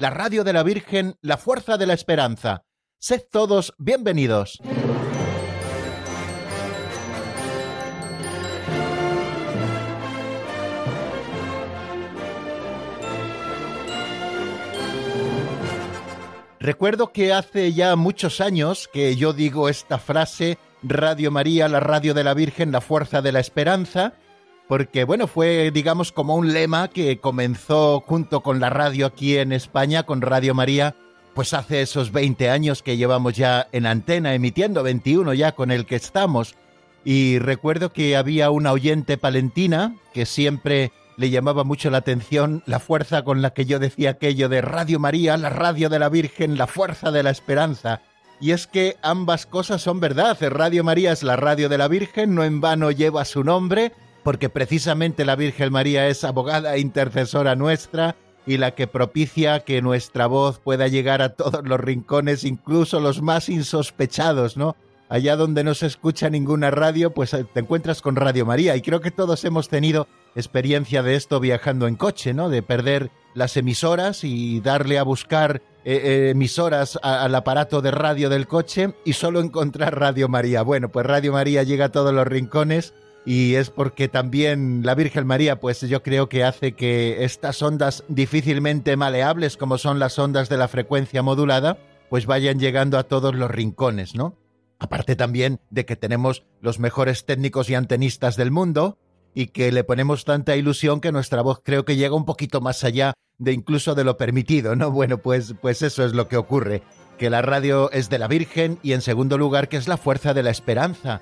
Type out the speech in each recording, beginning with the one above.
la radio de la Virgen, la fuerza de la esperanza. Sed todos bienvenidos. Recuerdo que hace ya muchos años que yo digo esta frase, Radio María, la radio de la Virgen, la fuerza de la esperanza, porque bueno, fue digamos como un lema que comenzó junto con la radio aquí en España, con Radio María, pues hace esos 20 años que llevamos ya en antena, emitiendo 21 ya con el que estamos. Y recuerdo que había una oyente palentina que siempre le llamaba mucho la atención la fuerza con la que yo decía aquello de Radio María, la radio de la Virgen, la fuerza de la esperanza. Y es que ambas cosas son verdad. Radio María es la radio de la Virgen, no en vano lleva su nombre, porque precisamente la Virgen María es abogada e intercesora nuestra y la que propicia que nuestra voz pueda llegar a todos los rincones, incluso los más insospechados, ¿no? Allá donde no se escucha ninguna radio, pues te encuentras con Radio María. Y creo que todos hemos tenido experiencia de esto viajando en coche, ¿no? De perder las emisoras y darle a buscar eh, eh, emisoras al aparato de radio del coche y solo encontrar Radio María. Bueno, pues Radio María llega a todos los rincones y es porque también la Virgen María, pues yo creo que hace que estas ondas difícilmente maleables, como son las ondas de la frecuencia modulada, pues vayan llegando a todos los rincones, ¿no? Aparte también de que tenemos los mejores técnicos y antenistas del mundo, y que le ponemos tanta ilusión que nuestra voz creo que llega un poquito más allá de incluso de lo permitido, ¿no? Bueno, pues, pues eso es lo que ocurre, que la radio es de la Virgen y en segundo lugar que es la fuerza de la esperanza.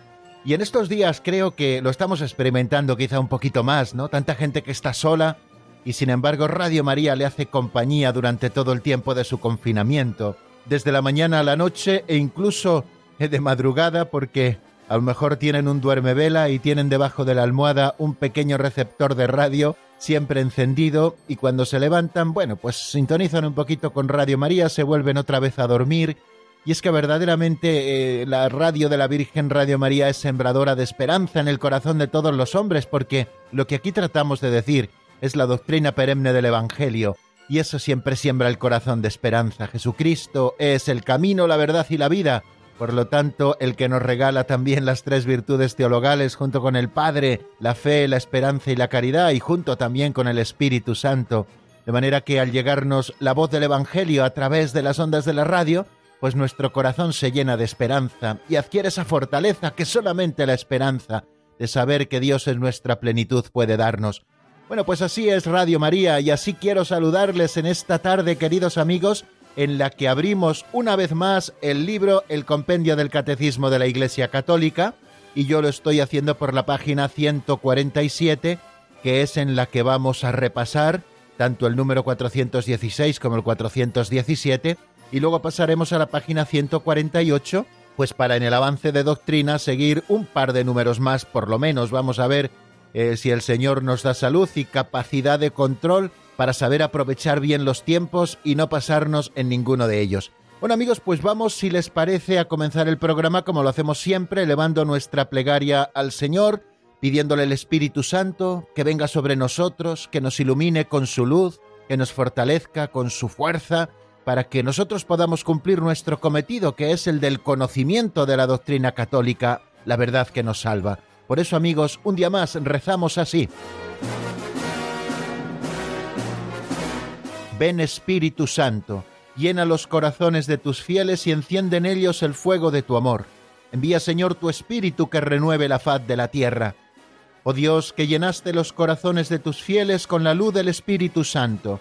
Y en estos días creo que lo estamos experimentando quizá un poquito más, ¿no? Tanta gente que está sola y sin embargo Radio María le hace compañía durante todo el tiempo de su confinamiento, desde la mañana a la noche e incluso de madrugada porque a lo mejor tienen un duerme vela y tienen debajo de la almohada un pequeño receptor de radio siempre encendido y cuando se levantan, bueno, pues sintonizan un poquito con Radio María, se vuelven otra vez a dormir. Y es que verdaderamente eh, la radio de la Virgen Radio María es sembradora de esperanza en el corazón de todos los hombres, porque lo que aquí tratamos de decir es la doctrina perenne del Evangelio, y eso siempre siembra el corazón de esperanza. Jesucristo es el camino, la verdad y la vida, por lo tanto, el que nos regala también las tres virtudes teologales junto con el Padre, la fe, la esperanza y la caridad, y junto también con el Espíritu Santo. De manera que al llegarnos la voz del Evangelio a través de las ondas de la radio, pues nuestro corazón se llena de esperanza y adquiere esa fortaleza que solamente la esperanza de saber que Dios en nuestra plenitud puede darnos. Bueno, pues así es Radio María y así quiero saludarles en esta tarde, queridos amigos, en la que abrimos una vez más el libro El Compendio del Catecismo de la Iglesia Católica, y yo lo estoy haciendo por la página 147, que es en la que vamos a repasar tanto el número 416 como el 417, y luego pasaremos a la página 148, pues para en el avance de doctrina seguir un par de números más, por lo menos vamos a ver eh, si el Señor nos da salud y capacidad de control para saber aprovechar bien los tiempos y no pasarnos en ninguno de ellos. Bueno amigos, pues vamos, si les parece, a comenzar el programa como lo hacemos siempre, elevando nuestra plegaria al Señor, pidiéndole el Espíritu Santo que venga sobre nosotros, que nos ilumine con su luz, que nos fortalezca con su fuerza, para que nosotros podamos cumplir nuestro cometido, que es el del conocimiento de la doctrina católica, la verdad que nos salva. Por eso amigos, un día más rezamos así. Ven Espíritu Santo, llena los corazones de tus fieles y enciende en ellos el fuego de tu amor. Envía Señor tu Espíritu que renueve la faz de la tierra. Oh Dios, que llenaste los corazones de tus fieles con la luz del Espíritu Santo,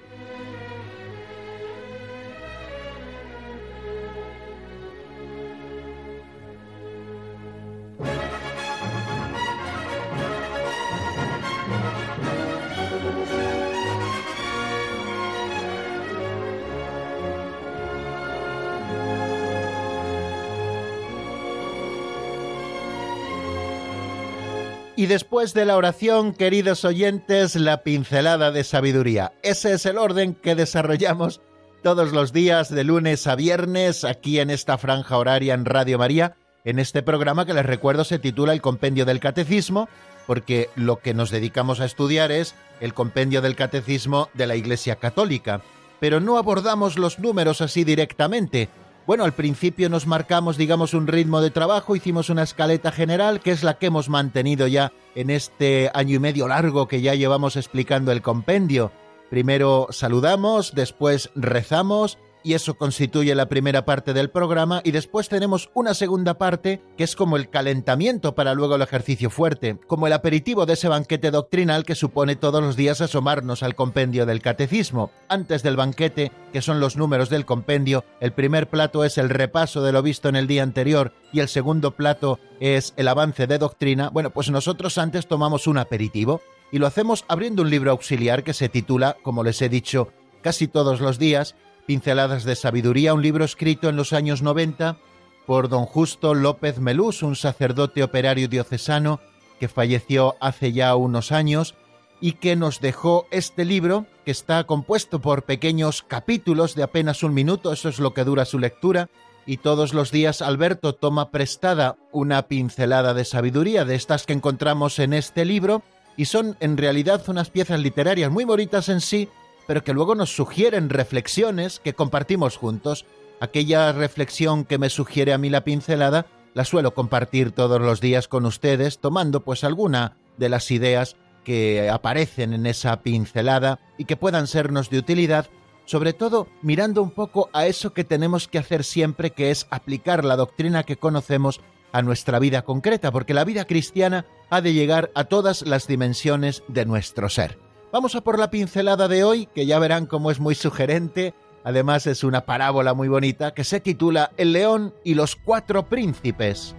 Y después de la oración, queridos oyentes, la pincelada de sabiduría. Ese es el orden que desarrollamos todos los días de lunes a viernes aquí en esta franja horaria en Radio María, en este programa que les recuerdo se titula El Compendio del Catecismo, porque lo que nos dedicamos a estudiar es el Compendio del Catecismo de la Iglesia Católica. Pero no abordamos los números así directamente, bueno, al principio nos marcamos, digamos, un ritmo de trabajo, hicimos una escaleta general, que es la que hemos mantenido ya en este año y medio largo que ya llevamos explicando el compendio. Primero saludamos, después rezamos, y eso constituye la primera parte del programa y después tenemos una segunda parte que es como el calentamiento para luego el ejercicio fuerte, como el aperitivo de ese banquete doctrinal que supone todos los días asomarnos al compendio del catecismo. Antes del banquete, que son los números del compendio, el primer plato es el repaso de lo visto en el día anterior y el segundo plato es el avance de doctrina. Bueno, pues nosotros antes tomamos un aperitivo y lo hacemos abriendo un libro auxiliar que se titula, como les he dicho, casi todos los días, Pinceladas de Sabiduría, un libro escrito en los años 90 por don Justo López Melús, un sacerdote operario diocesano que falleció hace ya unos años y que nos dejó este libro, que está compuesto por pequeños capítulos de apenas un minuto, eso es lo que dura su lectura, y todos los días Alberto toma prestada una pincelada de sabiduría de estas que encontramos en este libro, y son en realidad unas piezas literarias muy bonitas en sí, pero que luego nos sugieren reflexiones que compartimos juntos. Aquella reflexión que me sugiere a mí la pincelada la suelo compartir todos los días con ustedes, tomando pues alguna de las ideas que aparecen en esa pincelada y que puedan sernos de utilidad, sobre todo mirando un poco a eso que tenemos que hacer siempre, que es aplicar la doctrina que conocemos a nuestra vida concreta, porque la vida cristiana ha de llegar a todas las dimensiones de nuestro ser. Vamos a por la pincelada de hoy, que ya verán cómo es muy sugerente. Además es una parábola muy bonita que se titula El león y los cuatro príncipes.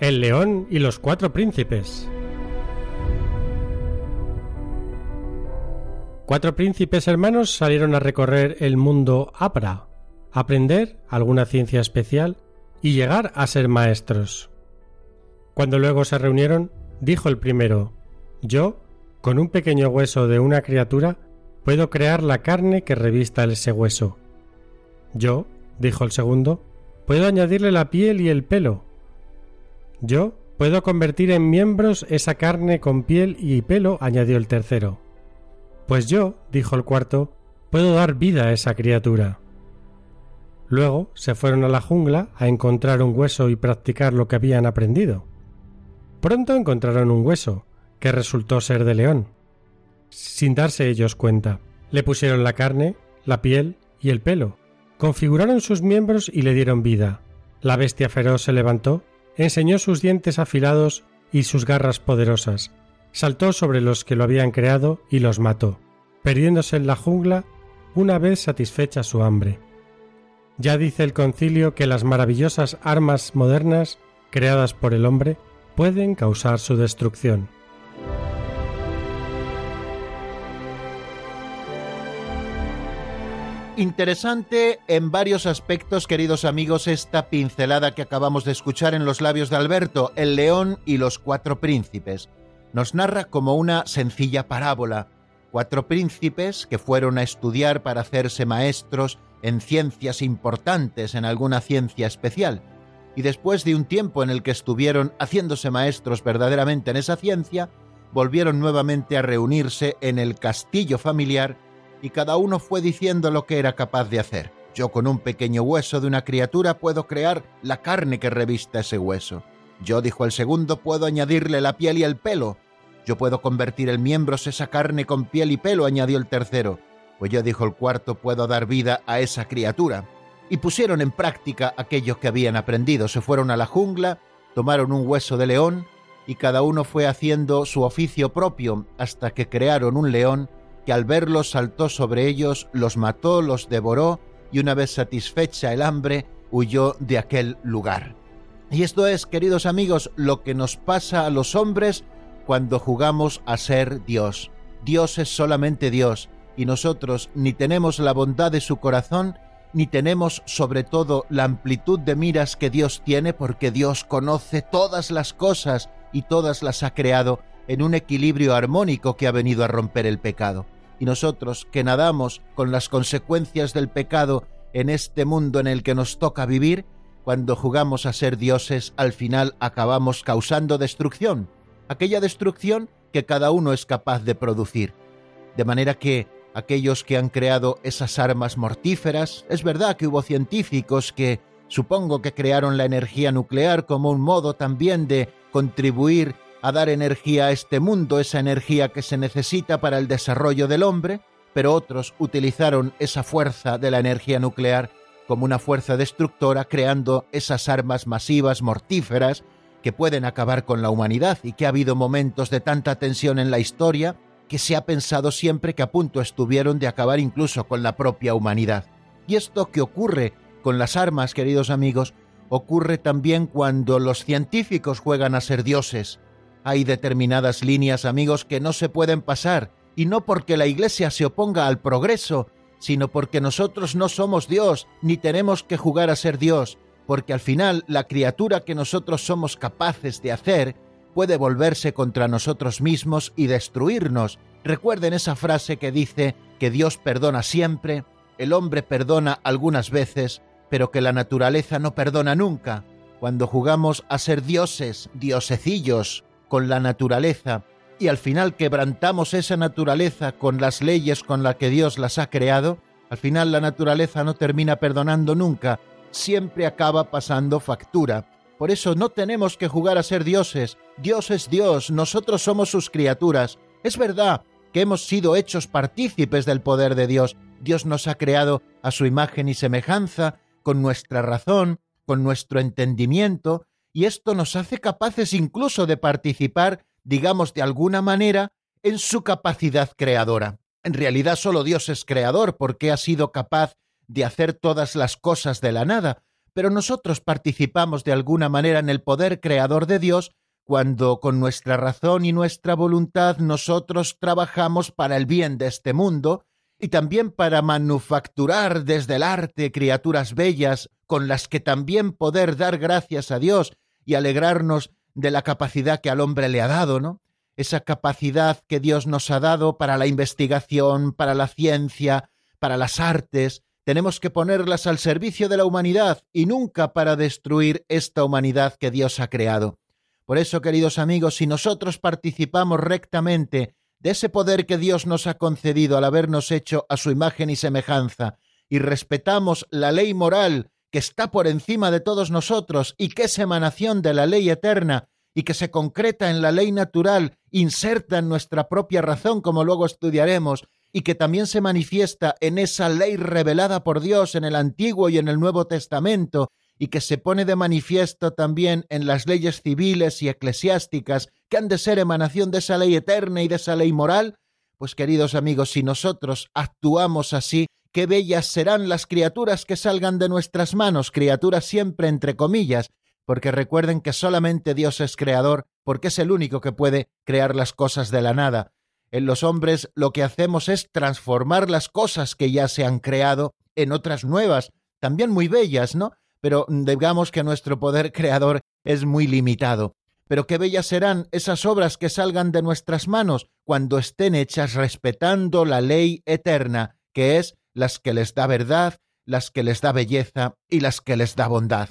El león y los cuatro príncipes. Cuatro príncipes hermanos salieron a recorrer el mundo Abra, aprender alguna ciencia especial y llegar a ser maestros. Cuando luego se reunieron, dijo el primero, Yo, con un pequeño hueso de una criatura, puedo crear la carne que revista ese hueso. Yo, dijo el segundo, puedo añadirle la piel y el pelo. Yo puedo convertir en miembros esa carne con piel y pelo, añadió el tercero. Pues yo, dijo el cuarto, puedo dar vida a esa criatura. Luego se fueron a la jungla a encontrar un hueso y practicar lo que habían aprendido. Pronto encontraron un hueso, que resultó ser de león. Sin darse ellos cuenta, le pusieron la carne, la piel y el pelo, configuraron sus miembros y le dieron vida. La bestia feroz se levantó, enseñó sus dientes afilados y sus garras poderosas, saltó sobre los que lo habían creado y los mató, perdiéndose en la jungla una vez satisfecha su hambre. Ya dice el concilio que las maravillosas armas modernas creadas por el hombre pueden causar su destrucción. Interesante en varios aspectos, queridos amigos, esta pincelada que acabamos de escuchar en los labios de Alberto, el león y los cuatro príncipes nos narra como una sencilla parábola. Cuatro príncipes que fueron a estudiar para hacerse maestros en ciencias importantes, en alguna ciencia especial, y después de un tiempo en el que estuvieron haciéndose maestros verdaderamente en esa ciencia, volvieron nuevamente a reunirse en el castillo familiar y cada uno fue diciendo lo que era capaz de hacer. Yo con un pequeño hueso de una criatura puedo crear la carne que revista ese hueso. Yo, dijo el segundo, puedo añadirle la piel y el pelo. Yo puedo convertir en miembros esa carne con piel y pelo, añadió el tercero. Pues yo, dijo el cuarto, puedo dar vida a esa criatura. Y pusieron en práctica aquello que habían aprendido. Se fueron a la jungla, tomaron un hueso de león, y cada uno fue haciendo su oficio propio hasta que crearon un león que al verlos saltó sobre ellos, los mató, los devoró, y una vez satisfecha el hambre, huyó de aquel lugar. Y esto es, queridos amigos, lo que nos pasa a los hombres cuando jugamos a ser Dios. Dios es solamente Dios, y nosotros ni tenemos la bondad de su corazón, ni tenemos sobre todo la amplitud de miras que Dios tiene, porque Dios conoce todas las cosas y todas las ha creado en un equilibrio armónico que ha venido a romper el pecado. Y nosotros que nadamos con las consecuencias del pecado en este mundo en el que nos toca vivir, cuando jugamos a ser dioses, al final acabamos causando destrucción, aquella destrucción que cada uno es capaz de producir. De manera que aquellos que han creado esas armas mortíferas, es verdad que hubo científicos que supongo que crearon la energía nuclear como un modo también de contribuir a dar energía a este mundo, esa energía que se necesita para el desarrollo del hombre, pero otros utilizaron esa fuerza de la energía nuclear como una fuerza destructora, creando esas armas masivas mortíferas que pueden acabar con la humanidad y que ha habido momentos de tanta tensión en la historia que se ha pensado siempre que a punto estuvieron de acabar incluso con la propia humanidad. Y esto que ocurre con las armas, queridos amigos, ocurre también cuando los científicos juegan a ser dioses. Hay determinadas líneas, amigos, que no se pueden pasar, y no porque la Iglesia se oponga al progreso, sino porque nosotros no somos Dios, ni tenemos que jugar a ser Dios, porque al final la criatura que nosotros somos capaces de hacer puede volverse contra nosotros mismos y destruirnos. Recuerden esa frase que dice que Dios perdona siempre, el hombre perdona algunas veces, pero que la naturaleza no perdona nunca. Cuando jugamos a ser dioses, diosecillos, con la naturaleza, y al final quebrantamos esa naturaleza con las leyes con las que Dios las ha creado, al final la naturaleza no termina perdonando nunca, siempre acaba pasando factura. Por eso no tenemos que jugar a ser dioses. Dios es Dios, nosotros somos sus criaturas. Es verdad que hemos sido hechos partícipes del poder de Dios. Dios nos ha creado a su imagen y semejanza, con nuestra razón, con nuestro entendimiento, y esto nos hace capaces incluso de participar digamos de alguna manera, en su capacidad creadora. En realidad solo Dios es creador porque ha sido capaz de hacer todas las cosas de la nada, pero nosotros participamos de alguna manera en el poder creador de Dios cuando con nuestra razón y nuestra voluntad nosotros trabajamos para el bien de este mundo y también para manufacturar desde el arte criaturas bellas con las que también poder dar gracias a Dios y alegrarnos de la capacidad que al hombre le ha dado, ¿no? Esa capacidad que Dios nos ha dado para la investigación, para la ciencia, para las artes, tenemos que ponerlas al servicio de la humanidad y nunca para destruir esta humanidad que Dios ha creado. Por eso, queridos amigos, si nosotros participamos rectamente de ese poder que Dios nos ha concedido al habernos hecho a su imagen y semejanza, y respetamos la ley moral que está por encima de todos nosotros y que es emanación de la ley eterna y que se concreta en la ley natural, inserta en nuestra propia razón, como luego estudiaremos, y que también se manifiesta en esa ley revelada por Dios en el Antiguo y en el Nuevo Testamento, y que se pone de manifiesto también en las leyes civiles y eclesiásticas, que han de ser emanación de esa ley eterna y de esa ley moral, pues queridos amigos, si nosotros actuamos así, qué bellas serán las criaturas que salgan de nuestras manos, criaturas siempre entre comillas, porque recuerden que solamente Dios es creador, porque es el único que puede crear las cosas de la nada. En los hombres lo que hacemos es transformar las cosas que ya se han creado en otras nuevas, también muy bellas, ¿no? Pero digamos que nuestro poder creador es muy limitado. Pero qué bellas serán esas obras que salgan de nuestras manos cuando estén hechas respetando la ley eterna, que es las que les da verdad, las que les da belleza y las que les da bondad.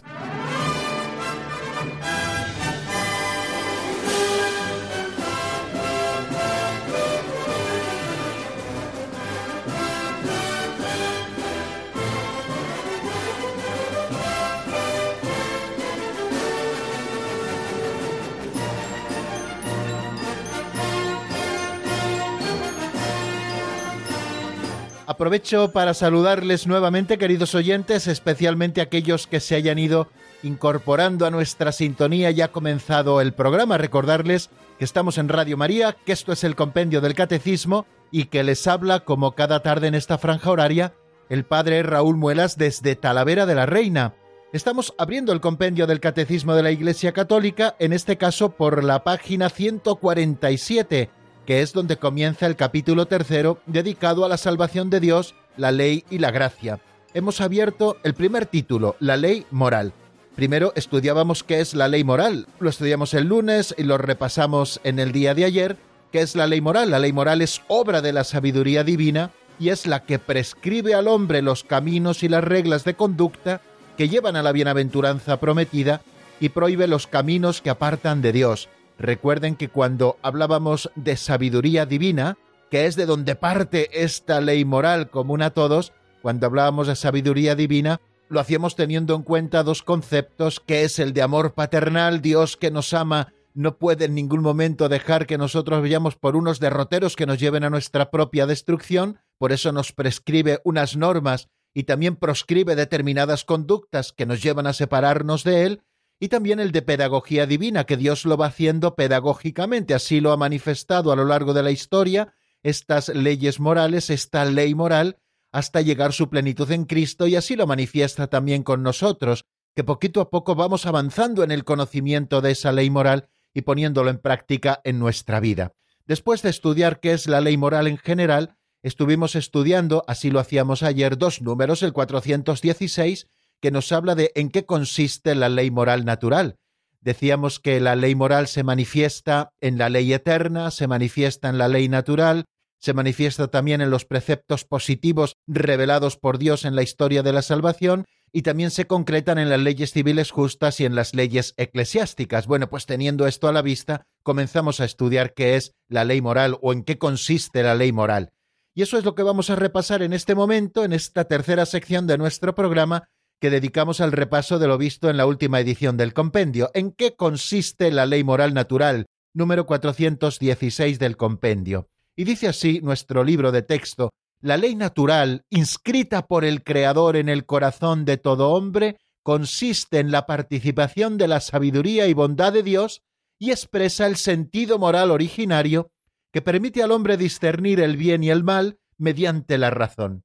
Aprovecho para saludarles nuevamente, queridos oyentes, especialmente aquellos que se hayan ido incorporando a nuestra sintonía. Ya ha comenzado el programa. Recordarles que estamos en Radio María, que esto es el compendio del Catecismo y que les habla, como cada tarde en esta franja horaria, el padre Raúl Muelas desde Talavera de la Reina. Estamos abriendo el compendio del Catecismo de la Iglesia Católica, en este caso por la página 147 que es donde comienza el capítulo tercero dedicado a la salvación de Dios, la ley y la gracia. Hemos abierto el primer título, la ley moral. Primero estudiábamos qué es la ley moral, lo estudiamos el lunes y lo repasamos en el día de ayer, qué es la ley moral. La ley moral es obra de la sabiduría divina y es la que prescribe al hombre los caminos y las reglas de conducta que llevan a la bienaventuranza prometida y prohíbe los caminos que apartan de Dios. Recuerden que cuando hablábamos de sabiduría divina, que es de donde parte esta ley moral común a todos, cuando hablábamos de sabiduría divina, lo hacíamos teniendo en cuenta dos conceptos, que es el de amor paternal, Dios que nos ama no puede en ningún momento dejar que nosotros vayamos por unos derroteros que nos lleven a nuestra propia destrucción, por eso nos prescribe unas normas y también proscribe determinadas conductas que nos llevan a separarnos de Él, y también el de pedagogía divina, que Dios lo va haciendo pedagógicamente, así lo ha manifestado a lo largo de la historia, estas leyes morales, esta ley moral, hasta llegar su plenitud en Cristo, y así lo manifiesta también con nosotros, que poquito a poco vamos avanzando en el conocimiento de esa ley moral y poniéndolo en práctica en nuestra vida. Después de estudiar qué es la ley moral en general, estuvimos estudiando, así lo hacíamos ayer, dos números, el 416, que nos habla de en qué consiste la ley moral natural. Decíamos que la ley moral se manifiesta en la ley eterna, se manifiesta en la ley natural, se manifiesta también en los preceptos positivos revelados por Dios en la historia de la salvación y también se concretan en las leyes civiles justas y en las leyes eclesiásticas. Bueno, pues teniendo esto a la vista, comenzamos a estudiar qué es la ley moral o en qué consiste la ley moral. Y eso es lo que vamos a repasar en este momento, en esta tercera sección de nuestro programa, que dedicamos al repaso de lo visto en la última edición del compendio. ¿En qué consiste la ley moral natural? número 416 del compendio. Y dice así nuestro libro de texto, la ley natural, inscrita por el Creador en el corazón de todo hombre, consiste en la participación de la sabiduría y bondad de Dios y expresa el sentido moral originario que permite al hombre discernir el bien y el mal mediante la razón.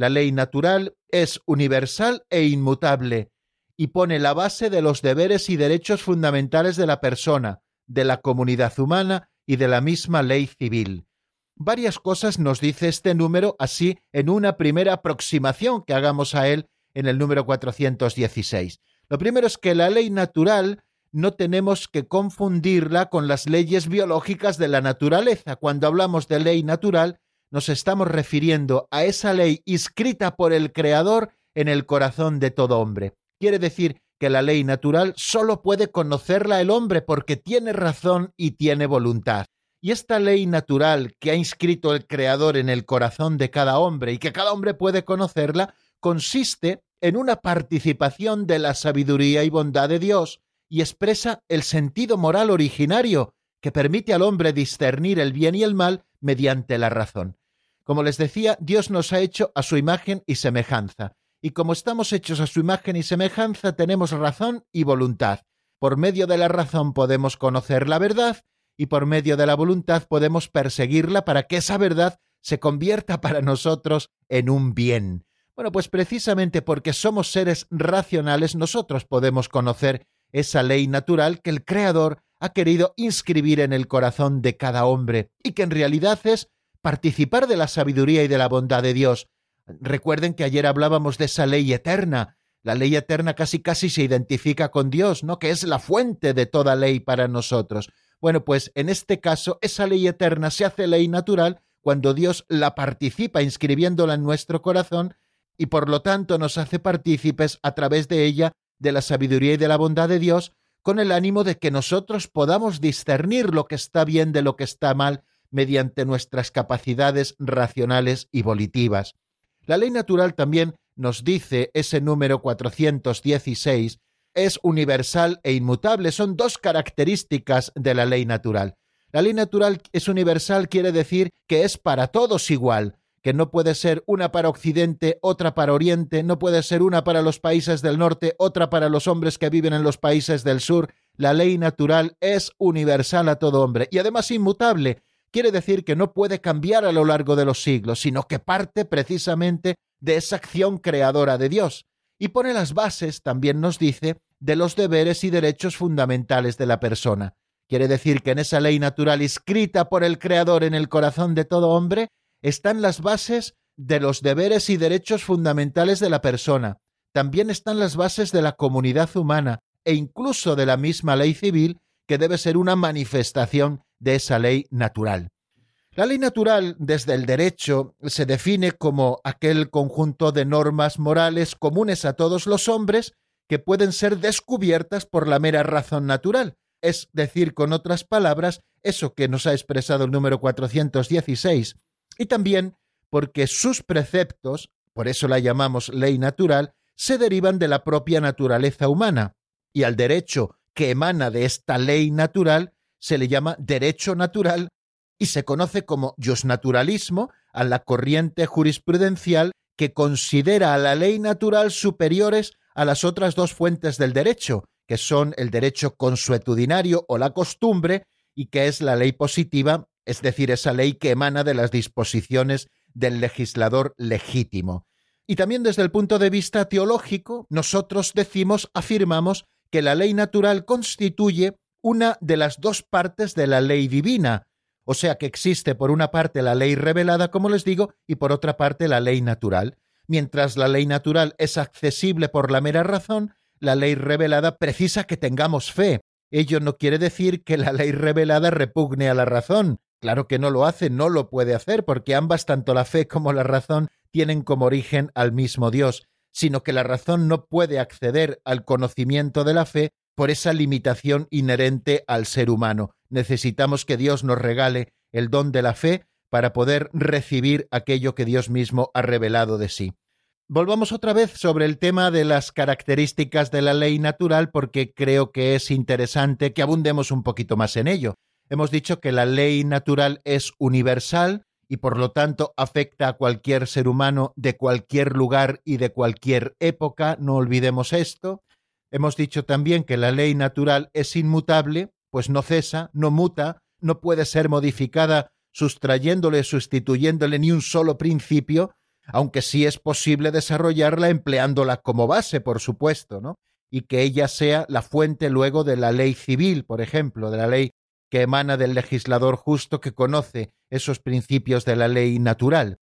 La ley natural es universal e inmutable y pone la base de los deberes y derechos fundamentales de la persona, de la comunidad humana y de la misma ley civil. Varias cosas nos dice este número así en una primera aproximación que hagamos a él en el número 416. Lo primero es que la ley natural no tenemos que confundirla con las leyes biológicas de la naturaleza. Cuando hablamos de ley natural, nos estamos refiriendo a esa ley inscrita por el Creador en el corazón de todo hombre. Quiere decir que la ley natural solo puede conocerla el hombre porque tiene razón y tiene voluntad. Y esta ley natural que ha inscrito el Creador en el corazón de cada hombre y que cada hombre puede conocerla, consiste en una participación de la sabiduría y bondad de Dios, y expresa el sentido moral originario que permite al hombre discernir el bien y el mal mediante la razón. Como les decía, Dios nos ha hecho a su imagen y semejanza, y como estamos hechos a su imagen y semejanza, tenemos razón y voluntad. Por medio de la razón podemos conocer la verdad, y por medio de la voluntad podemos perseguirla para que esa verdad se convierta para nosotros en un bien. Bueno, pues precisamente porque somos seres racionales, nosotros podemos conocer esa ley natural que el Creador ha querido inscribir en el corazón de cada hombre y que en realidad es participar de la sabiduría y de la bondad de Dios. Recuerden que ayer hablábamos de esa ley eterna. La ley eterna casi casi se identifica con Dios, ¿no? Que es la fuente de toda ley para nosotros. Bueno, pues en este caso esa ley eterna se hace ley natural cuando Dios la participa inscribiéndola en nuestro corazón y por lo tanto nos hace partícipes a través de ella de la sabiduría y de la bondad de Dios, con el ánimo de que nosotros podamos discernir lo que está bien de lo que está mal mediante nuestras capacidades racionales y volitivas. La ley natural también nos dice ese número 416 es universal e inmutable. Son dos características de la ley natural. La ley natural es universal quiere decir que es para todos igual, que no puede ser una para Occidente, otra para Oriente, no puede ser una para los países del norte, otra para los hombres que viven en los países del sur. La ley natural es universal a todo hombre y además inmutable. Quiere decir que no puede cambiar a lo largo de los siglos, sino que parte precisamente de esa acción creadora de Dios. Y pone las bases, también nos dice, de los deberes y derechos fundamentales de la persona. quiere decir que en esa ley natural escrita por el Creador en el corazón de todo hombre están las bases de los deberes y derechos fundamentales de la persona. También están las bases de la comunidad humana e incluso de la misma ley civil que debe ser una manifestación de esa ley natural. La ley natural, desde el derecho, se define como aquel conjunto de normas morales comunes a todos los hombres que pueden ser descubiertas por la mera razón natural, es decir, con otras palabras, eso que nos ha expresado el número 416, y también porque sus preceptos, por eso la llamamos ley natural, se derivan de la propia naturaleza humana, y al derecho que emana de esta ley natural se le llama derecho natural y se conoce como justnaturalismo a la corriente jurisprudencial que considera a la ley natural superiores a las otras dos fuentes del derecho, que son el derecho consuetudinario o la costumbre, y que es la ley positiva, es decir, esa ley que emana de las disposiciones del legislador legítimo. Y también desde el punto de vista teológico, nosotros decimos, afirmamos, que la ley natural constituye una de las dos partes de la ley divina, o sea que existe por una parte la ley revelada, como les digo, y por otra parte la ley natural. Mientras la ley natural es accesible por la mera razón, la ley revelada precisa que tengamos fe. Ello no quiere decir que la ley revelada repugne a la razón. Claro que no lo hace, no lo puede hacer, porque ambas, tanto la fe como la razón, tienen como origen al mismo Dios, sino que la razón no puede acceder al conocimiento de la fe por esa limitación inherente al ser humano. Necesitamos que Dios nos regale el don de la fe para poder recibir aquello que Dios mismo ha revelado de sí. Volvamos otra vez sobre el tema de las características de la ley natural porque creo que es interesante que abundemos un poquito más en ello. Hemos dicho que la ley natural es universal y por lo tanto afecta a cualquier ser humano de cualquier lugar y de cualquier época, no olvidemos esto. Hemos dicho también que la ley natural es inmutable, pues no cesa, no muta, no puede ser modificada sustrayéndole, sustituyéndole ni un solo principio, aunque sí es posible desarrollarla empleándola como base, por supuesto, ¿no? Y que ella sea la fuente luego de la ley civil, por ejemplo, de la ley que emana del legislador justo que conoce esos principios de la ley natural.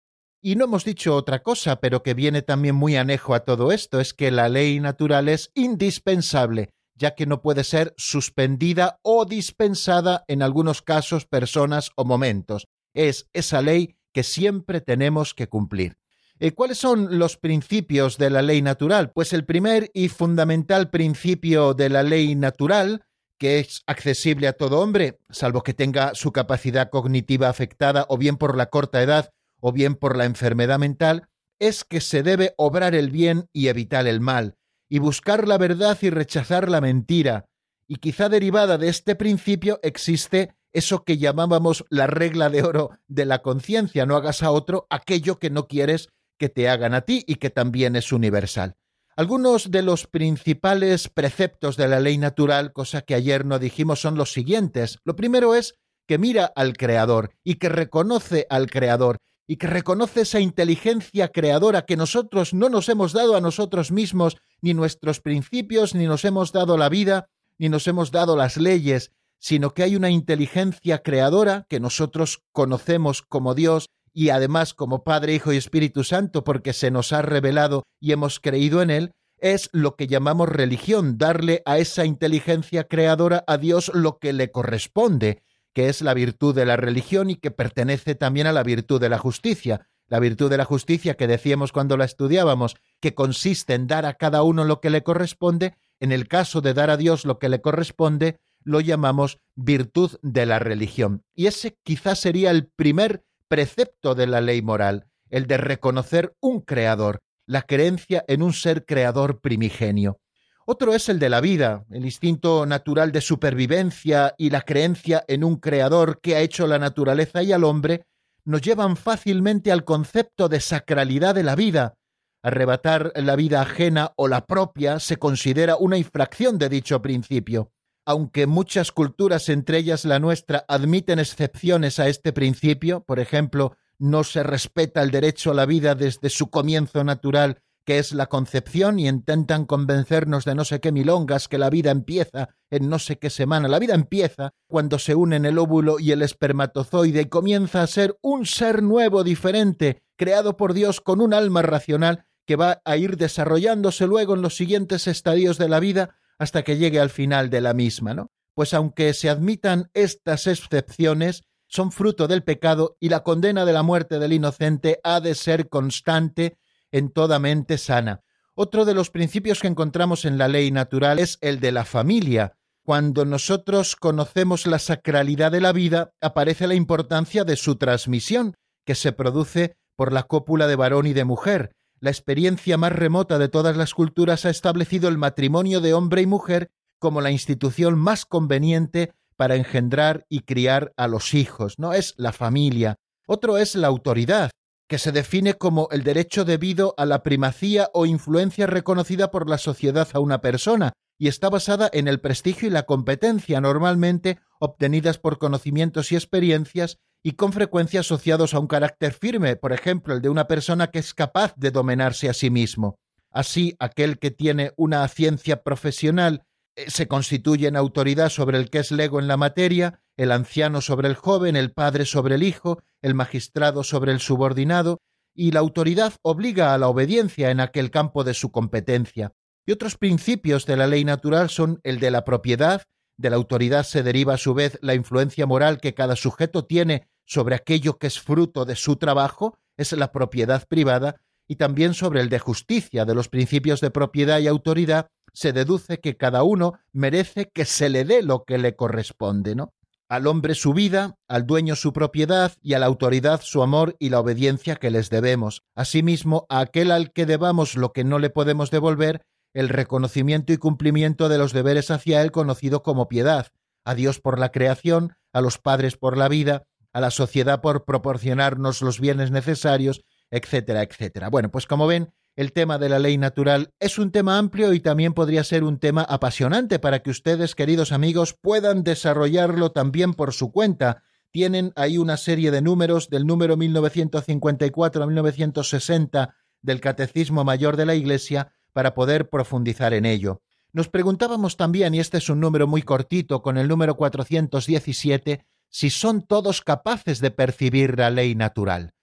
Y no hemos dicho otra cosa, pero que viene también muy anejo a todo esto, es que la ley natural es indispensable, ya que no puede ser suspendida o dispensada en algunos casos, personas o momentos. Es esa ley que siempre tenemos que cumplir. Eh, ¿Cuáles son los principios de la ley natural? Pues el primer y fundamental principio de la ley natural, que es accesible a todo hombre, salvo que tenga su capacidad cognitiva afectada o bien por la corta edad o bien por la enfermedad mental, es que se debe obrar el bien y evitar el mal, y buscar la verdad y rechazar la mentira. Y quizá derivada de este principio existe eso que llamábamos la regla de oro de la conciencia, no hagas a otro aquello que no quieres que te hagan a ti y que también es universal. Algunos de los principales preceptos de la ley natural, cosa que ayer no dijimos, son los siguientes. Lo primero es que mira al Creador y que reconoce al Creador y que reconoce esa inteligencia creadora que nosotros no nos hemos dado a nosotros mismos, ni nuestros principios, ni nos hemos dado la vida, ni nos hemos dado las leyes, sino que hay una inteligencia creadora que nosotros conocemos como Dios y además como Padre, Hijo y Espíritu Santo, porque se nos ha revelado y hemos creído en Él, es lo que llamamos religión, darle a esa inteligencia creadora a Dios lo que le corresponde, que es la virtud de la religión y que pertenece también a la virtud de la justicia. La virtud de la justicia que decíamos cuando la estudiábamos, que consiste en dar a cada uno lo que le corresponde, en el caso de dar a Dios lo que le corresponde, lo llamamos virtud de la religión. Y ese quizás sería el primer precepto de la ley moral, el de reconocer un creador, la creencia en un ser creador primigenio. Otro es el de la vida, el instinto natural de supervivencia y la creencia en un creador que ha hecho la naturaleza y al hombre, nos llevan fácilmente al concepto de sacralidad de la vida. Arrebatar la vida ajena o la propia se considera una infracción de dicho principio aunque muchas culturas, entre ellas la nuestra, admiten excepciones a este principio, por ejemplo, no se respeta el derecho a la vida desde su comienzo natural, que es la concepción y intentan convencernos de no sé qué milongas que la vida empieza en no sé qué semana. La vida empieza cuando se unen el óvulo y el espermatozoide y comienza a ser un ser nuevo, diferente, creado por Dios con un alma racional que va a ir desarrollándose luego en los siguientes estadios de la vida hasta que llegue al final de la misma, ¿no? Pues aunque se admitan estas excepciones, son fruto del pecado y la condena de la muerte del inocente ha de ser constante en toda mente sana. Otro de los principios que encontramos en la ley natural es el de la familia. Cuando nosotros conocemos la sacralidad de la vida, aparece la importancia de su transmisión, que se produce por la cópula de varón y de mujer. La experiencia más remota de todas las culturas ha establecido el matrimonio de hombre y mujer como la institución más conveniente para engendrar y criar a los hijos, no es la familia. Otro es la autoridad, que se define como el derecho debido a la primacía o influencia reconocida por la sociedad a una persona, y está basada en el prestigio y la competencia normalmente obtenidas por conocimientos y experiencias y con frecuencia asociados a un carácter firme, por ejemplo, el de una persona que es capaz de dominarse a sí mismo. Así, aquel que tiene una ciencia profesional se constituye en autoridad sobre el que es lego en la materia, el anciano sobre el joven, el padre sobre el hijo, el magistrado sobre el subordinado, y la autoridad obliga a la obediencia en aquel campo de su competencia. Y otros principios de la ley natural son el de la propiedad, de la autoridad se deriva a su vez la influencia moral que cada sujeto tiene sobre aquello que es fruto de su trabajo, es la propiedad privada, y también sobre el de justicia, de los principios de propiedad y autoridad, se deduce que cada uno merece que se le dé lo que le corresponde, ¿no? Al hombre su vida, al dueño su propiedad y a la autoridad su amor y la obediencia que les debemos. Asimismo, a aquel al que debamos lo que no le podemos devolver, el reconocimiento y cumplimiento de los deberes hacia él conocido como piedad, a Dios por la creación, a los padres por la vida, a la sociedad por proporcionarnos los bienes necesarios, etcétera, etcétera. Bueno, pues como ven, el tema de la ley natural es un tema amplio y también podría ser un tema apasionante para que ustedes, queridos amigos, puedan desarrollarlo también por su cuenta. Tienen ahí una serie de números del número 1954 a 1960 del Catecismo Mayor de la Iglesia para poder profundizar en ello. Nos preguntábamos también, y este es un número muy cortito, con el número 417, si son todos capaces de percibir la ley natural.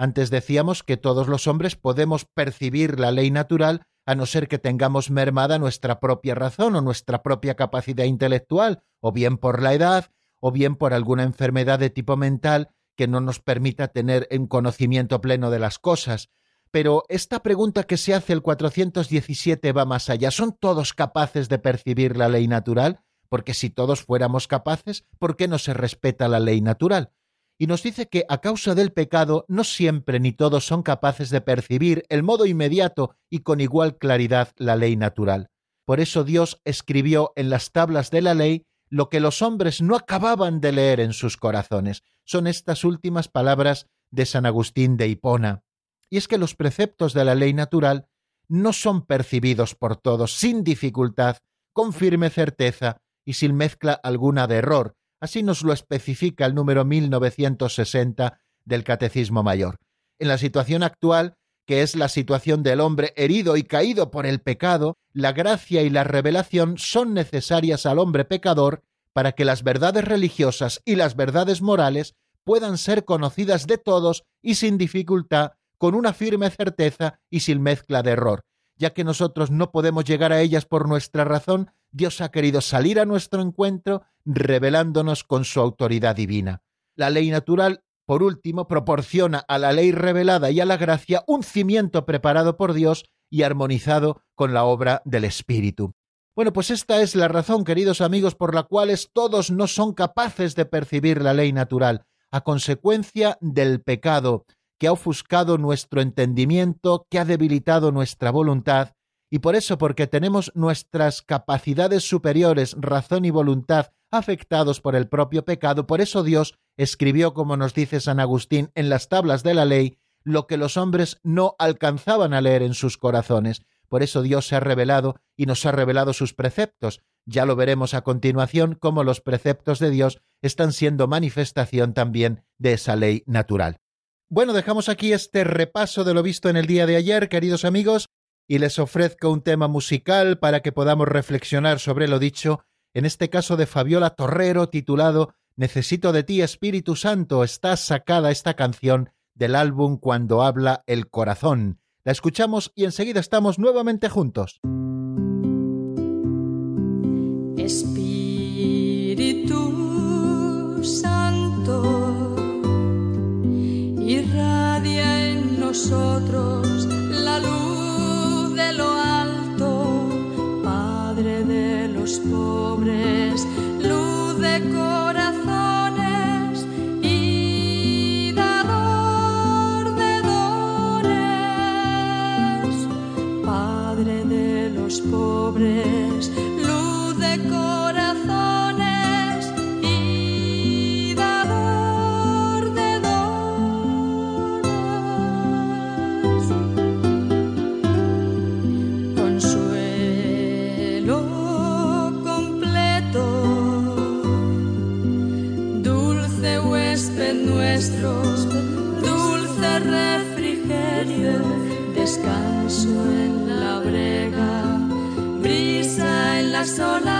Antes decíamos que todos los hombres podemos percibir la ley natural a no ser que tengamos mermada nuestra propia razón o nuestra propia capacidad intelectual, o bien por la edad, o bien por alguna enfermedad de tipo mental que no nos permita tener un conocimiento pleno de las cosas. Pero esta pregunta que se hace el 417 va más allá. ¿Son todos capaces de percibir la ley natural? Porque si todos fuéramos capaces, ¿por qué no se respeta la ley natural? Y nos dice que a causa del pecado no siempre ni todos son capaces de percibir el modo inmediato y con igual claridad la ley natural. Por eso Dios escribió en las tablas de la ley lo que los hombres no acababan de leer en sus corazones. Son estas últimas palabras de San Agustín de Hipona. Y es que los preceptos de la ley natural no son percibidos por todos sin dificultad, con firme certeza y sin mezcla alguna de error, Así nos lo especifica el número 1960 del Catecismo Mayor. En la situación actual, que es la situación del hombre herido y caído por el pecado, la gracia y la revelación son necesarias al hombre pecador para que las verdades religiosas y las verdades morales puedan ser conocidas de todos y sin dificultad, con una firme certeza y sin mezcla de error. Ya que nosotros no podemos llegar a ellas por nuestra razón, Dios ha querido salir a nuestro encuentro revelándonos con su autoridad divina. La ley natural, por último, proporciona a la ley revelada y a la gracia un cimiento preparado por Dios y armonizado con la obra del Espíritu. Bueno, pues esta es la razón, queridos amigos, por la cual todos no son capaces de percibir la ley natural, a consecuencia del pecado que ha ofuscado nuestro entendimiento, que ha debilitado nuestra voluntad y por eso, porque tenemos nuestras capacidades superiores, razón y voluntad afectados por el propio pecado, por eso Dios escribió, como nos dice San Agustín, en las tablas de la ley, lo que los hombres no alcanzaban a leer en sus corazones. Por eso Dios se ha revelado y nos ha revelado sus preceptos. Ya lo veremos a continuación cómo los preceptos de Dios están siendo manifestación también de esa ley natural. Bueno, dejamos aquí este repaso de lo visto en el día de ayer, queridos amigos, y les ofrezco un tema musical para que podamos reflexionar sobre lo dicho, en este caso de Fabiola Torrero, titulado Necesito de ti, Espíritu Santo. Está sacada esta canción del álbum Cuando habla el corazón. La escuchamos y enseguida estamos nuevamente juntos. Espíritu Santo, irradia en nosotros los pobres, luz de corazones y dador de dones, Padre de los pobres, sola.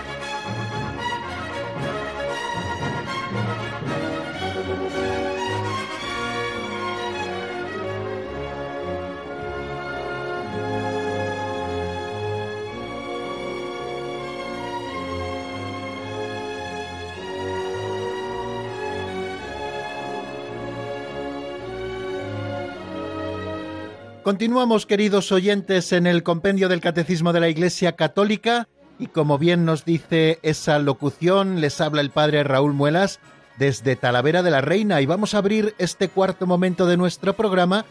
Continuamos, queridos oyentes, en el compendio del Catecismo de la Iglesia Católica y como bien nos dice esa locución, les habla el Padre Raúl Muelas desde Talavera de la Reina y vamos a abrir este cuarto momento de nuestro programa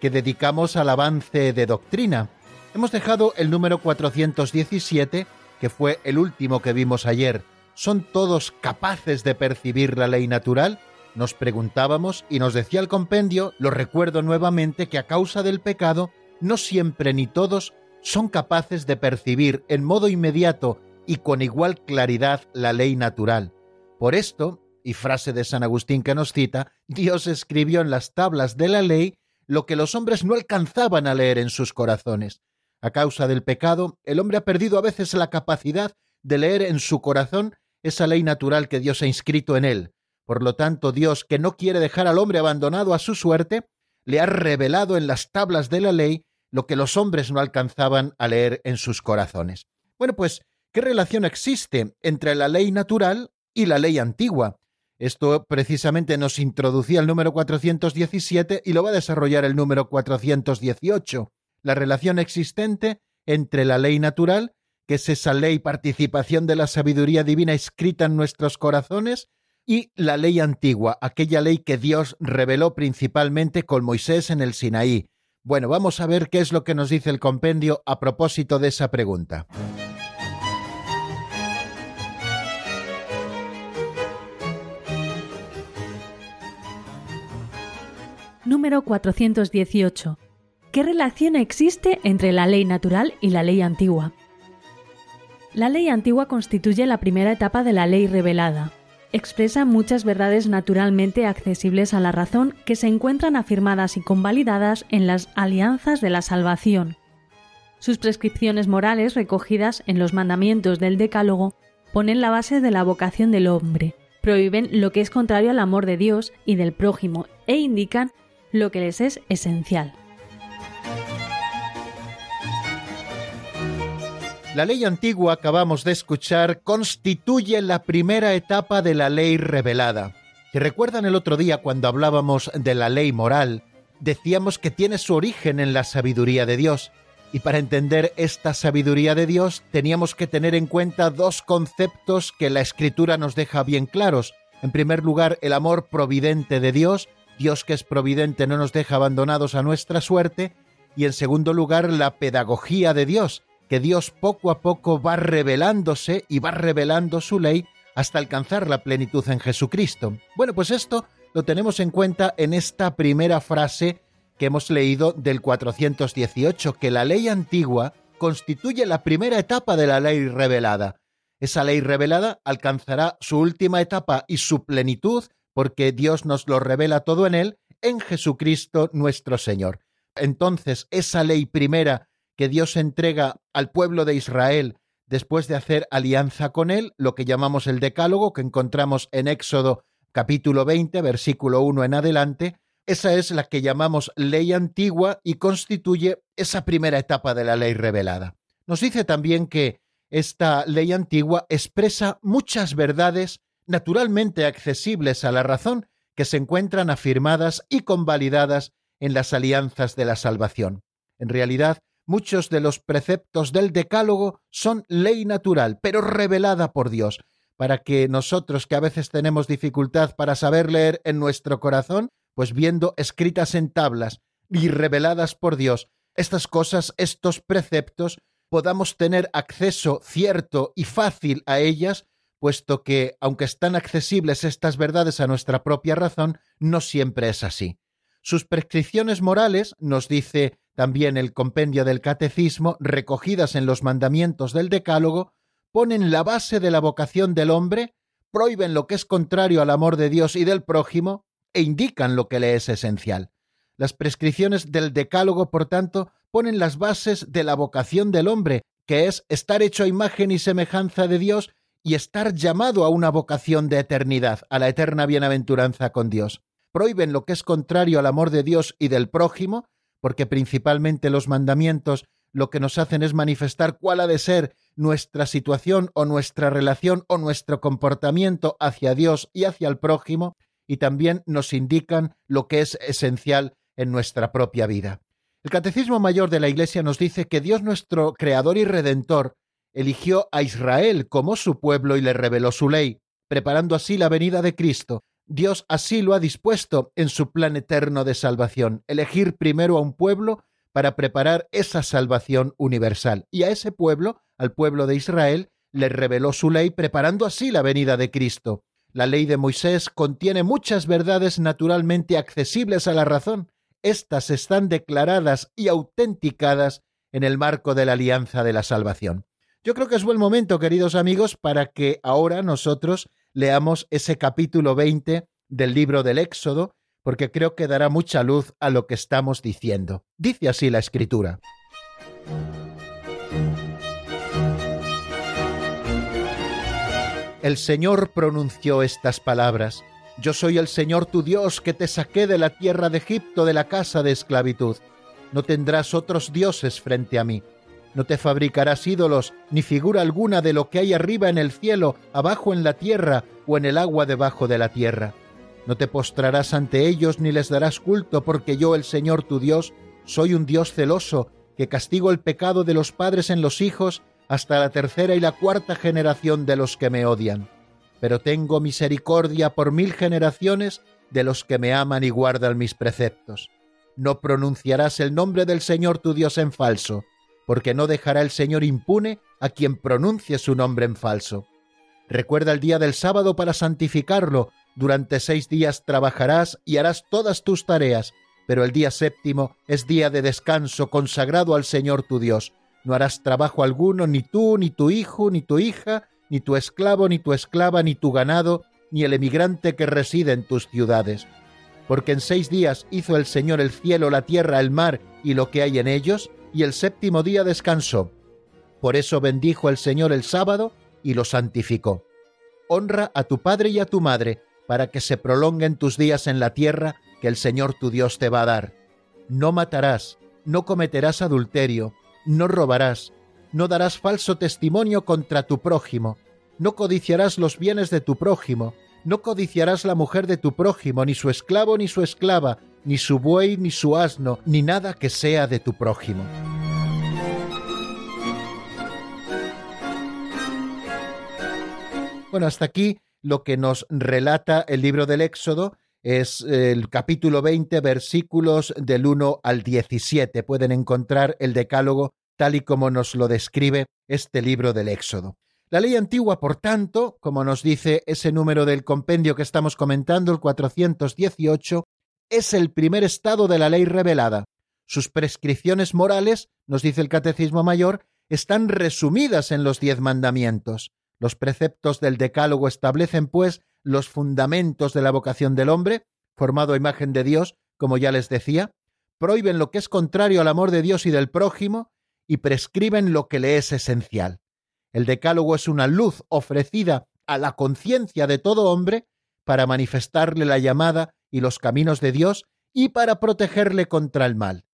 que dedicamos al avance de doctrina. Hemos dejado el número 417, que fue el último que vimos ayer. ¿Son todos capaces de percibir la ley natural? Nos preguntábamos y nos decía el compendio, lo recuerdo nuevamente, que a causa del pecado, no siempre ni todos son capaces de percibir en modo inmediato y con igual claridad la ley natural. Por esto, y frase de San Agustín que nos cita, Dios escribió en las tablas de la ley lo que los hombres no alcanzaban a leer en sus corazones. A causa del pecado, el hombre ha perdido a veces la capacidad de leer en su corazón esa ley natural que Dios ha inscrito en él. Por lo tanto, Dios, que no quiere dejar al hombre abandonado a su suerte, le ha revelado en las tablas de la ley lo que los hombres no alcanzaban a leer en sus corazones. Bueno, pues, ¿qué relación existe entre la ley natural y la ley antigua? Esto precisamente nos introducía el número 417 y lo va a desarrollar el número 418 la relación existente entre la ley natural, que es esa ley participación de la sabiduría divina escrita en nuestros corazones, y la ley antigua, aquella ley que Dios reveló principalmente con Moisés en el Sinaí. Bueno, vamos a ver qué es lo que nos dice el compendio a propósito de esa pregunta. Número 418. ¿Qué relación existe entre la ley natural y la ley antigua? La ley antigua constituye la primera etapa de la ley revelada. Expresa muchas verdades naturalmente accesibles a la razón que se encuentran afirmadas y convalidadas en las alianzas de la salvación. Sus prescripciones morales recogidas en los mandamientos del Decálogo ponen la base de la vocación del hombre, prohíben lo que es contrario al amor de Dios y del prójimo e indican lo que les es esencial. La ley antigua, acabamos de escuchar, constituye la primera etapa de la ley revelada. Si recuerdan el otro día cuando hablábamos de la ley moral, decíamos que tiene su origen en la sabiduría de Dios. Y para entender esta sabiduría de Dios teníamos que tener en cuenta dos conceptos que la escritura nos deja bien claros. En primer lugar, el amor providente de Dios. Dios que es providente no nos deja abandonados a nuestra suerte. Y en segundo lugar, la pedagogía de Dios, que Dios poco a poco va revelándose y va revelando su ley hasta alcanzar la plenitud en Jesucristo. Bueno, pues esto lo tenemos en cuenta en esta primera frase que hemos leído del 418, que la ley antigua constituye la primera etapa de la ley revelada. Esa ley revelada alcanzará su última etapa y su plenitud, porque Dios nos lo revela todo en él, en Jesucristo nuestro Señor. Entonces, esa ley primera que Dios entrega al pueblo de Israel después de hacer alianza con él, lo que llamamos el Decálogo, que encontramos en Éxodo capítulo 20, versículo 1 en adelante, esa es la que llamamos ley antigua y constituye esa primera etapa de la ley revelada. Nos dice también que esta ley antigua expresa muchas verdades naturalmente accesibles a la razón que se encuentran afirmadas y convalidadas en las alianzas de la salvación. En realidad, Muchos de los preceptos del Decálogo son ley natural, pero revelada por Dios, para que nosotros que a veces tenemos dificultad para saber leer en nuestro corazón, pues viendo escritas en tablas y reveladas por Dios, estas cosas, estos preceptos, podamos tener acceso cierto y fácil a ellas, puesto que, aunque están accesibles estas verdades a nuestra propia razón, no siempre es así. Sus prescripciones morales, nos dice también el compendio del catecismo, recogidas en los mandamientos del Decálogo, ponen la base de la vocación del hombre, prohíben lo que es contrario al amor de Dios y del prójimo e indican lo que le es esencial. Las prescripciones del Decálogo, por tanto, ponen las bases de la vocación del hombre, que es estar hecho a imagen y semejanza de Dios y estar llamado a una vocación de eternidad, a la eterna bienaventuranza con Dios. Prohíben lo que es contrario al amor de Dios y del prójimo, porque principalmente los mandamientos lo que nos hacen es manifestar cuál ha de ser nuestra situación o nuestra relación o nuestro comportamiento hacia Dios y hacia el prójimo, y también nos indican lo que es esencial en nuestra propia vida. El Catecismo Mayor de la Iglesia nos dice que Dios nuestro Creador y Redentor eligió a Israel como su pueblo y le reveló su ley, preparando así la venida de Cristo, Dios así lo ha dispuesto en su plan eterno de salvación, elegir primero a un pueblo para preparar esa salvación universal. Y a ese pueblo, al pueblo de Israel, le reveló su ley, preparando así la venida de Cristo. La ley de Moisés contiene muchas verdades naturalmente accesibles a la razón. Estas están declaradas y autenticadas en el marco de la alianza de la salvación. Yo creo que es buen momento, queridos amigos, para que ahora nosotros leamos ese capítulo 20 del libro del Éxodo, porque creo que dará mucha luz a lo que estamos diciendo. Dice así la escritura. El Señor pronunció estas palabras. Yo soy el Señor tu Dios que te saqué de la tierra de Egipto de la casa de esclavitud. No tendrás otros dioses frente a mí. No te fabricarás ídolos, ni figura alguna de lo que hay arriba en el cielo, abajo en la tierra o en el agua debajo de la tierra. No te postrarás ante ellos ni les darás culto, porque yo, el Señor tu Dios, soy un Dios celoso, que castigo el pecado de los padres en los hijos hasta la tercera y la cuarta generación de los que me odian. Pero tengo misericordia por mil generaciones de los que me aman y guardan mis preceptos. No pronunciarás el nombre del Señor tu Dios en falso, porque no dejará el Señor impune a quien pronuncie su nombre en falso. Recuerda el día del sábado para santificarlo. Durante seis días trabajarás y harás todas tus tareas, pero el día séptimo es día de descanso consagrado al Señor tu Dios no harás trabajo alguno, ni tú, ni tu hijo, ni tu hija, ni tu esclavo, ni tu esclava, ni tu ganado, ni el emigrante que reside en tus ciudades. Porque en seis días hizo el Señor el cielo, la tierra, el mar y lo que hay en ellos, y el séptimo día descansó. Por eso bendijo el Señor el sábado y lo santificó. Honra a tu padre y a tu madre, para que se prolonguen tus días en la tierra que el Señor tu Dios te va a dar. No matarás, no cometerás adulterio, no robarás, no darás falso testimonio contra tu prójimo, no codiciarás los bienes de tu prójimo, no codiciarás la mujer de tu prójimo, ni su esclavo ni su esclava, ni su buey ni su asno, ni nada que sea de tu prójimo. Bueno, hasta aquí lo que nos relata el libro del Éxodo es el capítulo 20, versículos del 1 al 17. Pueden encontrar el decálogo tal y como nos lo describe este libro del Éxodo. La ley antigua, por tanto, como nos dice ese número del compendio que estamos comentando, el 418, es el primer estado de la ley revelada. Sus prescripciones morales, nos dice el Catecismo Mayor, están resumidas en los diez mandamientos. Los preceptos del Decálogo establecen, pues, los fundamentos de la vocación del hombre, formado a imagen de Dios, como ya les decía, prohíben lo que es contrario al amor de Dios y del prójimo, y prescriben lo que le es esencial. El Decálogo es una luz ofrecida a la conciencia de todo hombre para manifestarle la llamada y los caminos de Dios y para protegerle contra el mal.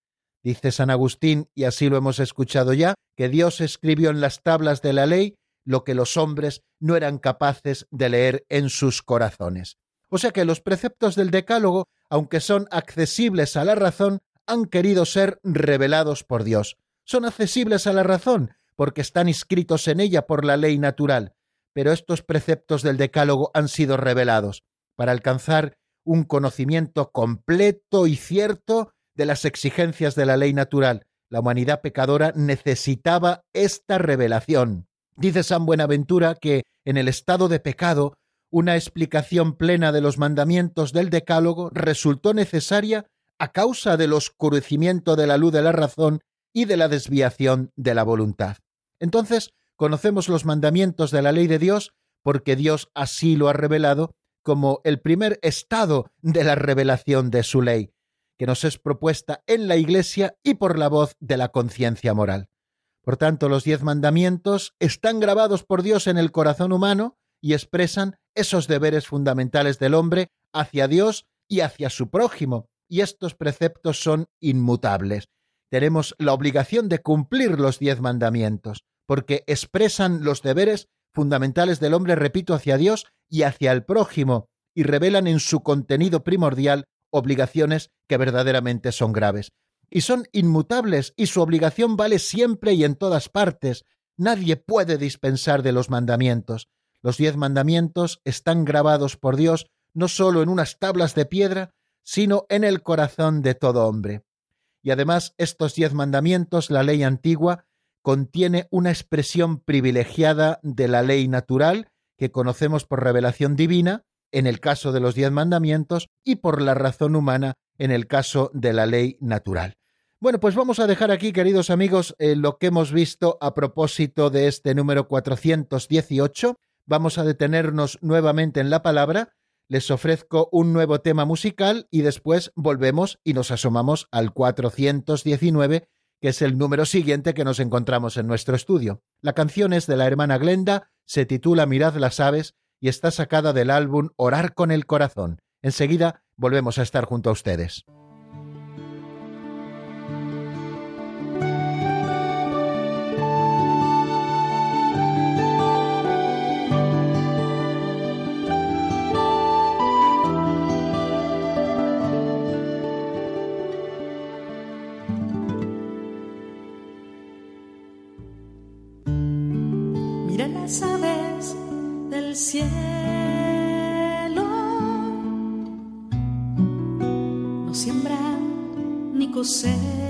Dice San Agustín, y así lo hemos escuchado ya, que Dios escribió en las tablas de la ley lo que los hombres no eran capaces de leer en sus corazones. O sea que los preceptos del Decálogo, aunque son accesibles a la razón, han querido ser revelados por Dios. Son accesibles a la razón, porque están inscritos en ella por la ley natural, pero estos preceptos del Decálogo han sido revelados para alcanzar un conocimiento completo y cierto de las exigencias de la ley natural. La humanidad pecadora necesitaba esta revelación. Dice San Buenaventura que en el estado de pecado una explicación plena de los mandamientos del Decálogo resultó necesaria a causa del oscurecimiento de la luz de la razón y de la desviación de la voluntad. Entonces, conocemos los mandamientos de la ley de Dios porque Dios así lo ha revelado como el primer estado de la revelación de su ley, que nos es propuesta en la Iglesia y por la voz de la conciencia moral. Por tanto, los diez mandamientos están grabados por Dios en el corazón humano y expresan esos deberes fundamentales del hombre hacia Dios y hacia su prójimo, y estos preceptos son inmutables. Tenemos la obligación de cumplir los diez mandamientos, porque expresan los deberes fundamentales del hombre, repito, hacia Dios y hacia el prójimo, y revelan en su contenido primordial obligaciones que verdaderamente son graves y son inmutables y su obligación vale siempre y en todas partes. Nadie puede dispensar de los mandamientos. Los diez mandamientos están grabados por Dios no sólo en unas tablas de piedra, sino en el corazón de todo hombre. y además estos diez mandamientos, la ley antigua, contiene una expresión privilegiada de la ley natural que conocemos por revelación divina, en el caso de los diez mandamientos, y por la razón humana, en el caso de la ley natural. Bueno, pues vamos a dejar aquí, queridos amigos, eh, lo que hemos visto a propósito de este número 418. Vamos a detenernos nuevamente en la palabra. Les ofrezco un nuevo tema musical y después volvemos y nos asomamos al 419 que es el número siguiente que nos encontramos en nuestro estudio. La canción es de la hermana Glenda, se titula Mirad las aves y está sacada del álbum Orar con el corazón. Enseguida volvemos a estar junto a ustedes. cielo no siembra ni cosecha.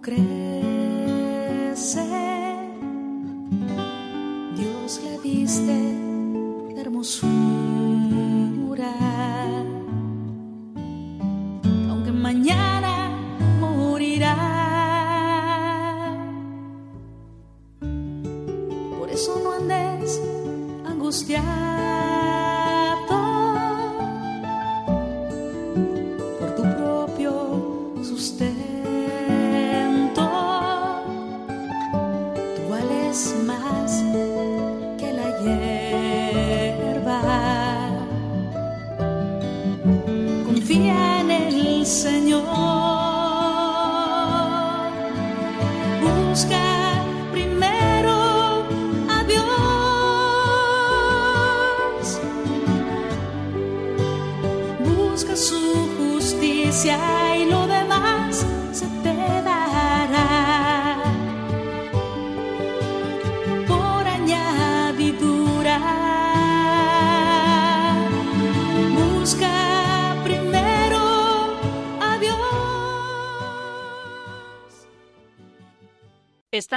crece. Dios le diste la hermosura.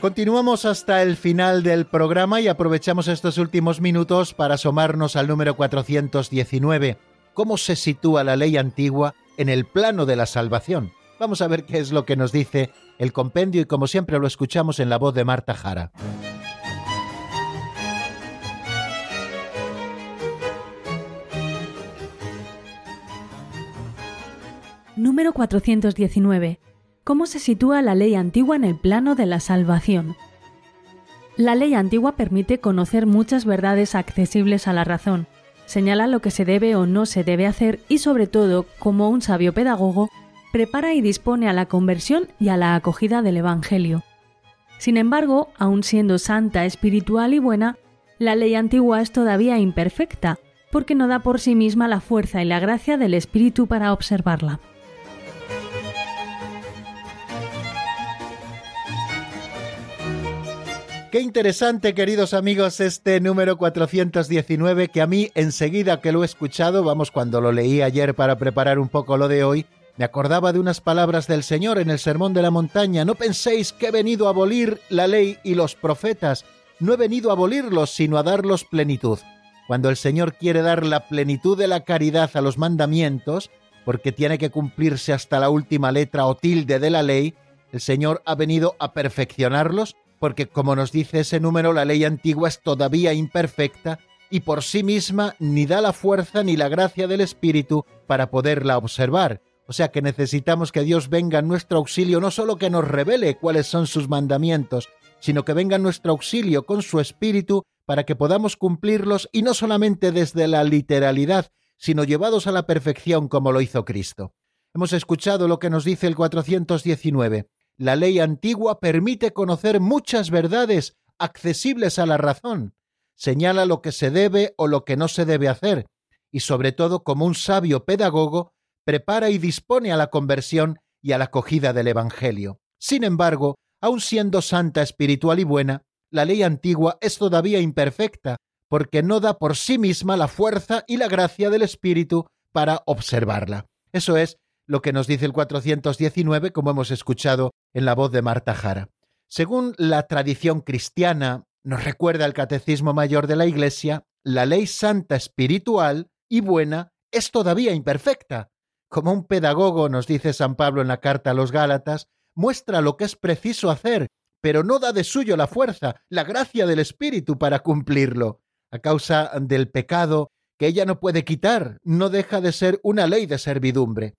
Continuamos hasta el final del programa y aprovechamos estos últimos minutos para asomarnos al número 419. ¿Cómo se sitúa la ley antigua en el plano de la salvación? Vamos a ver qué es lo que nos dice el compendio y como siempre lo escuchamos en la voz de Marta Jara. Número 419 cómo se sitúa la ley antigua en el plano de la salvación. La ley antigua permite conocer muchas verdades accesibles a la razón, señala lo que se debe o no se debe hacer y sobre todo, como un sabio pedagogo, prepara y dispone a la conversión y a la acogida del Evangelio. Sin embargo, aun siendo santa, espiritual y buena, la ley antigua es todavía imperfecta, porque no da por sí misma la fuerza y la gracia del Espíritu para observarla. Qué interesante, queridos amigos, este número 419 que a mí enseguida que lo he escuchado, vamos, cuando lo leí ayer para preparar un poco lo de hoy, me acordaba de unas palabras del Señor en el Sermón de la Montaña. No penséis que he venido a abolir la ley y los profetas. No he venido a abolirlos, sino a darlos plenitud. Cuando el Señor quiere dar la plenitud de la caridad a los mandamientos, porque tiene que cumplirse hasta la última letra o tilde de la ley, el Señor ha venido a perfeccionarlos porque como nos dice ese número, la ley antigua es todavía imperfecta y por sí misma ni da la fuerza ni la gracia del Espíritu para poderla observar. O sea que necesitamos que Dios venga en nuestro auxilio, no solo que nos revele cuáles son sus mandamientos, sino que venga en nuestro auxilio con su Espíritu para que podamos cumplirlos y no solamente desde la literalidad, sino llevados a la perfección como lo hizo Cristo. Hemos escuchado lo que nos dice el 419 la ley antigua permite conocer muchas verdades accesibles a la razón, señala lo que se debe o lo que no se debe hacer, y sobre todo como un sabio pedagogo, prepara y dispone a la conversión y a la acogida del Evangelio. Sin embargo, aun siendo santa, espiritual y buena, la ley antigua es todavía imperfecta, porque no da por sí misma la fuerza y la gracia del Espíritu para observarla. Eso es lo que nos dice el 419, como hemos escuchado en la voz de Marta Jara. Según la tradición cristiana, nos recuerda el Catecismo Mayor de la Iglesia, la ley santa espiritual y buena es todavía imperfecta. Como un pedagogo, nos dice San Pablo en la carta a los Gálatas, muestra lo que es preciso hacer, pero no da de suyo la fuerza, la gracia del Espíritu para cumplirlo. A causa del pecado que ella no puede quitar, no deja de ser una ley de servidumbre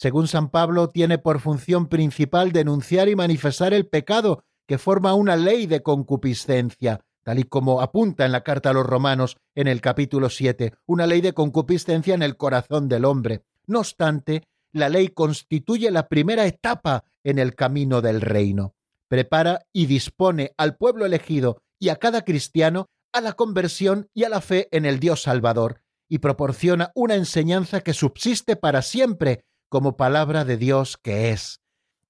según San Pablo, tiene por función principal denunciar y manifestar el pecado que forma una ley de concupiscencia, tal y como apunta en la carta a los romanos en el capítulo 7, una ley de concupiscencia en el corazón del hombre. No obstante, la ley constituye la primera etapa en el camino del reino. Prepara y dispone al pueblo elegido y a cada cristiano a la conversión y a la fe en el Dios Salvador, y proporciona una enseñanza que subsiste para siempre como palabra de Dios que es.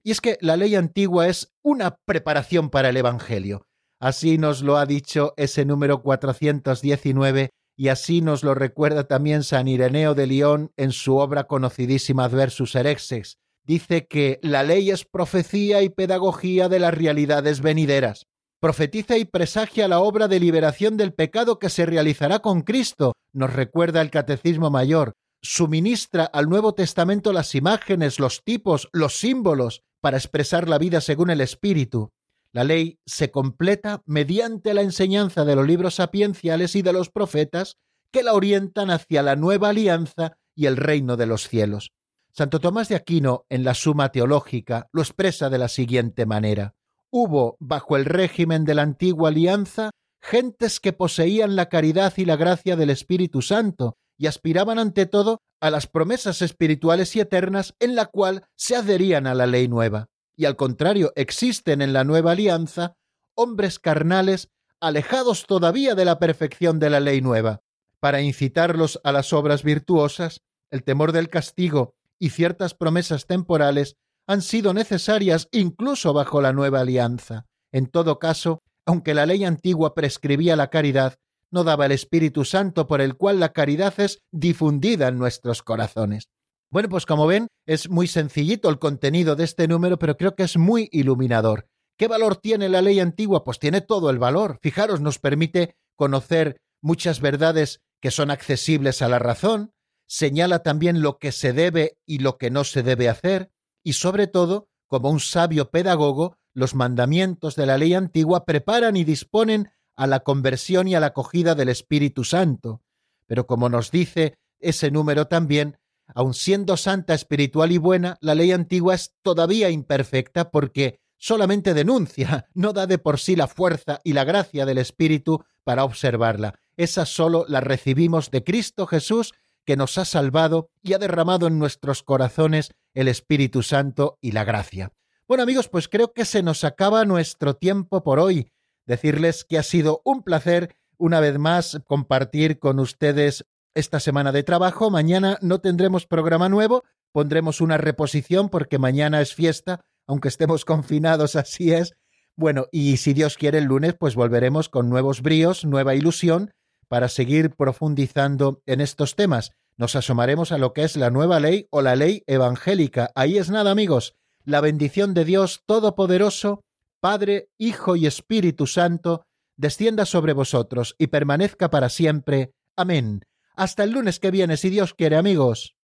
Y es que la ley antigua es una preparación para el Evangelio. Así nos lo ha dicho ese número 419 y así nos lo recuerda también San Ireneo de León en su obra conocidísima Adversus Herexes. Dice que la ley es profecía y pedagogía de las realidades venideras. Profetiza y presagia la obra de liberación del pecado que se realizará con Cristo, nos recuerda el Catecismo Mayor, suministra al Nuevo Testamento las imágenes, los tipos, los símbolos para expresar la vida según el Espíritu. La ley se completa mediante la enseñanza de los libros sapienciales y de los profetas que la orientan hacia la nueva alianza y el reino de los cielos. Santo Tomás de Aquino, en la Suma Teológica, lo expresa de la siguiente manera. Hubo, bajo el régimen de la antigua alianza, gentes que poseían la caridad y la gracia del Espíritu Santo y aspiraban ante todo a las promesas espirituales y eternas en la cual se adherían a la ley nueva. Y al contrario, existen en la nueva alianza hombres carnales alejados todavía de la perfección de la ley nueva. Para incitarlos a las obras virtuosas, el temor del castigo y ciertas promesas temporales han sido necesarias incluso bajo la nueva alianza. En todo caso, aunque la ley antigua prescribía la caridad, no daba el Espíritu Santo por el cual la caridad es difundida en nuestros corazones. Bueno, pues como ven, es muy sencillito el contenido de este número, pero creo que es muy iluminador. ¿Qué valor tiene la ley antigua? Pues tiene todo el valor. Fijaros, nos permite conocer muchas verdades que son accesibles a la razón, señala también lo que se debe y lo que no se debe hacer, y sobre todo, como un sabio pedagogo, los mandamientos de la ley antigua preparan y disponen a la conversión y a la acogida del Espíritu Santo. Pero como nos dice ese número también, aun siendo santa, espiritual y buena, la ley antigua es todavía imperfecta porque solamente denuncia, no da de por sí la fuerza y la gracia del Espíritu para observarla. Esa solo la recibimos de Cristo Jesús, que nos ha salvado y ha derramado en nuestros corazones el Espíritu Santo y la gracia. Bueno amigos, pues creo que se nos acaba nuestro tiempo por hoy. Decirles que ha sido un placer una vez más compartir con ustedes esta semana de trabajo. Mañana no tendremos programa nuevo, pondremos una reposición porque mañana es fiesta, aunque estemos confinados, así es. Bueno, y si Dios quiere el lunes, pues volveremos con nuevos bríos, nueva ilusión, para seguir profundizando en estos temas. Nos asomaremos a lo que es la nueva ley o la ley evangélica. Ahí es nada, amigos. La bendición de Dios Todopoderoso, Padre, Hijo y Espíritu Santo, descienda sobre vosotros y permanezca para siempre. Amén. Hasta el lunes que viene, si Dios quiere, amigos.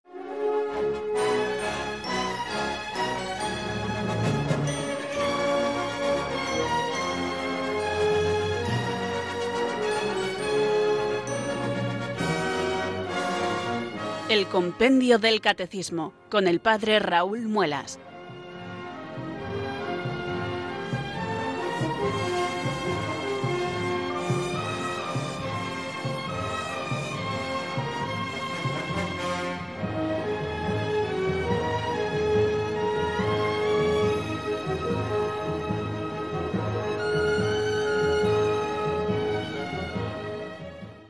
El Compendio del Catecismo con el Padre Raúl Muelas.